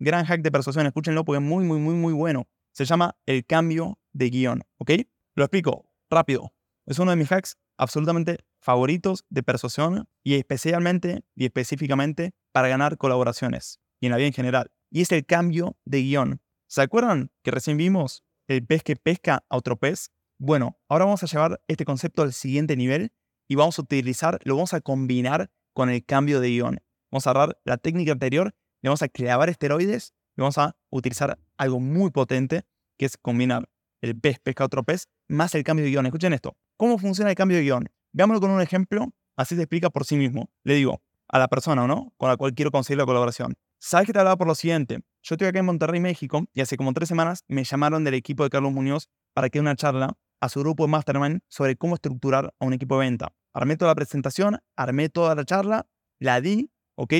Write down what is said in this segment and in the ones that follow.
Gran hack de persuasión. Escúchenlo porque es muy, muy, muy, muy bueno. Se llama el cambio de guion. ¿Ok? Lo explico rápido. Es uno de mis hacks absolutamente favoritos de persuasión y especialmente y específicamente para ganar colaboraciones y en la vida en general. Y es el cambio de guion. ¿Se acuerdan que recién vimos el pez que pesca a otro pez? Bueno, ahora vamos a llevar este concepto al siguiente nivel y vamos a utilizar, lo vamos a combinar con el cambio de guion. Vamos a agarrar la técnica anterior, le vamos a clavar esteroides y vamos a utilizar algo muy potente que es combinar el pez pesca otro pez más el cambio de guion. Escuchen esto. ¿Cómo funciona el cambio de guion? Veámoslo con un ejemplo, así se explica por sí mismo. Le digo a la persona, ¿no? Con la cual quiero conseguir la colaboración. ¿Sabes que te hablaba por lo siguiente? Yo estoy acá en Monterrey, México, y hace como tres semanas me llamaron del equipo de Carlos Muñoz para que dé una charla a su grupo de Mastermind sobre cómo estructurar a un equipo de venta armé toda la presentación, armé toda la charla, la di, ¿ok?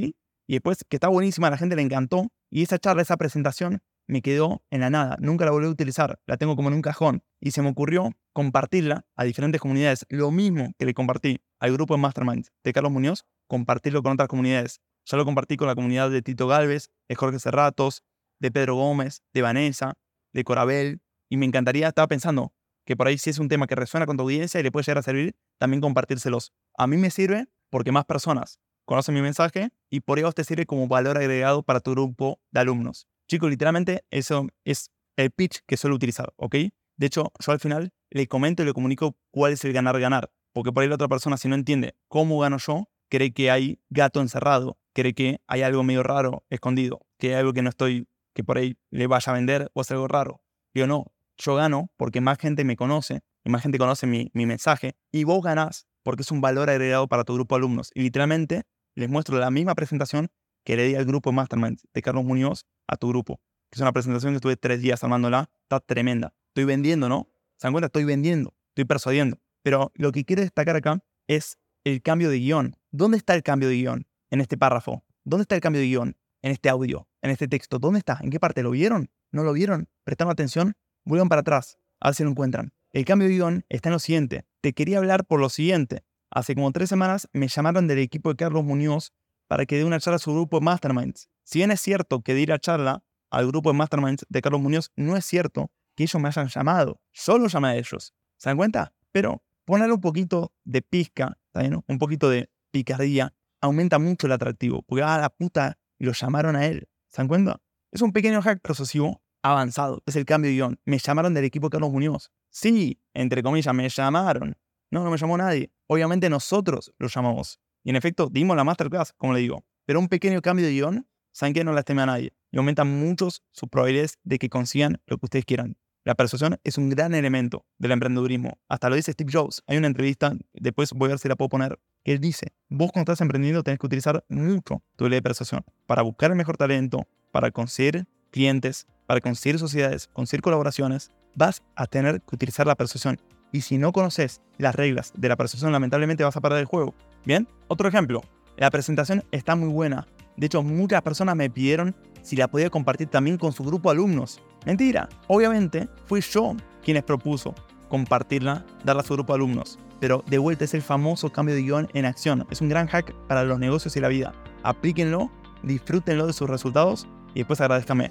Y después, que está buenísima, la gente le encantó. Y esa charla, esa presentación, me quedó en la nada. Nunca la volví a utilizar. La tengo como en un cajón. Y se me ocurrió compartirla a diferentes comunidades. Lo mismo que le compartí al grupo de Mastermind de Carlos Muñoz, compartirlo con otras comunidades. Ya lo compartí con la comunidad de Tito Galvez, de Jorge Serratos, de Pedro Gómez, de Vanessa, de Corabel. Y me encantaría, estaba pensando, que por ahí si es un tema que resuena con tu audiencia y le puede llegar a servir, también compartírselos. A mí me sirve porque más personas conocen mi mensaje y por ello te sirve como valor agregado para tu grupo de alumnos. Chicos, literalmente eso es el pitch que suelo utilizar, ¿ok? De hecho, yo al final le comento y le comunico cuál es el ganar-ganar. Porque por ahí la otra persona, si no entiende cómo gano yo, cree que hay gato encerrado, cree que hay algo medio raro escondido, que hay algo que no estoy, que por ahí le vaya a vender o es algo raro. Yo no, yo gano porque más gente me conoce y más gente conoce mi, mensaje y vos ganás porque es un valor agregado para tu grupo de alumnos. Y literalmente les muestro la misma presentación que le di al grupo Mastermind de Carlos Muñoz a tu grupo. Que es una presentación que estuve tres días armándola. Está tremenda. Estoy vendiendo, ¿no? ¿Se dan cuenta? Estoy vendiendo. Estoy persuadiendo. Pero lo que quiero destacar acá es el cambio de guion. ¿Dónde está el cambio de guion en este párrafo? ¿Dónde está el cambio de guion en este audio, en este texto? ¿Dónde está? ¿En qué parte? ¿Lo vieron? ¿No lo vieron? ¿Prestaron atención? Vuelvan para atrás, a ver si lo encuentran. El cambio de guion está en lo siguiente. Te quería hablar por lo siguiente. Hace como tres semanas me llamaron del equipo de Carlos Muñoz para que dé una charla a su grupo de Masterminds. Si bien es cierto que la charla al grupo de Masterminds de Carlos Muñoz, no es cierto que ellos me hayan llamado. Solo llamé a ellos. ¿Se dan cuenta? Pero ponerle un poquito de pizca, un poquito de picardía, aumenta mucho el atractivo. Porque, a ah, la puta, lo llamaron a él. ¿Se dan cuenta? Es un pequeño hack procesivo avanzado. Es el cambio de guion. Me llamaron del equipo Carlos Muñoz. Sí, entre comillas, me llamaron. No, no me llamó nadie. Obviamente nosotros lo llamamos. Y en efecto, dimos la masterclass, como le digo. Pero un pequeño cambio de guion, ¿saben que No lastime a nadie. Y aumenta muchos sus probabilidades de que consigan lo que ustedes quieran. La persuasión es un gran elemento del emprendedurismo. Hasta lo dice Steve Jobs. Hay una entrevista, después voy a ver si la puedo poner, él dice, vos cuando estás emprendiendo tenés que utilizar mucho tu ley de persuasión para buscar el mejor talento, para conseguir clientes, para conseguir sociedades, conseguir colaboraciones, vas a tener que utilizar la persuasión. Y si no conoces las reglas de la persuasión, lamentablemente vas a perder el juego. Bien, otro ejemplo. La presentación está muy buena. De hecho, muchas personas me pidieron si la podía compartir también con su grupo de alumnos. Mentira. Obviamente, fui yo quien les propuso compartirla, darla a su grupo de alumnos. Pero de vuelta es el famoso cambio de guion en acción. Es un gran hack para los negocios y la vida. Aplíquenlo, disfrútenlo de sus resultados y después agradezcanme.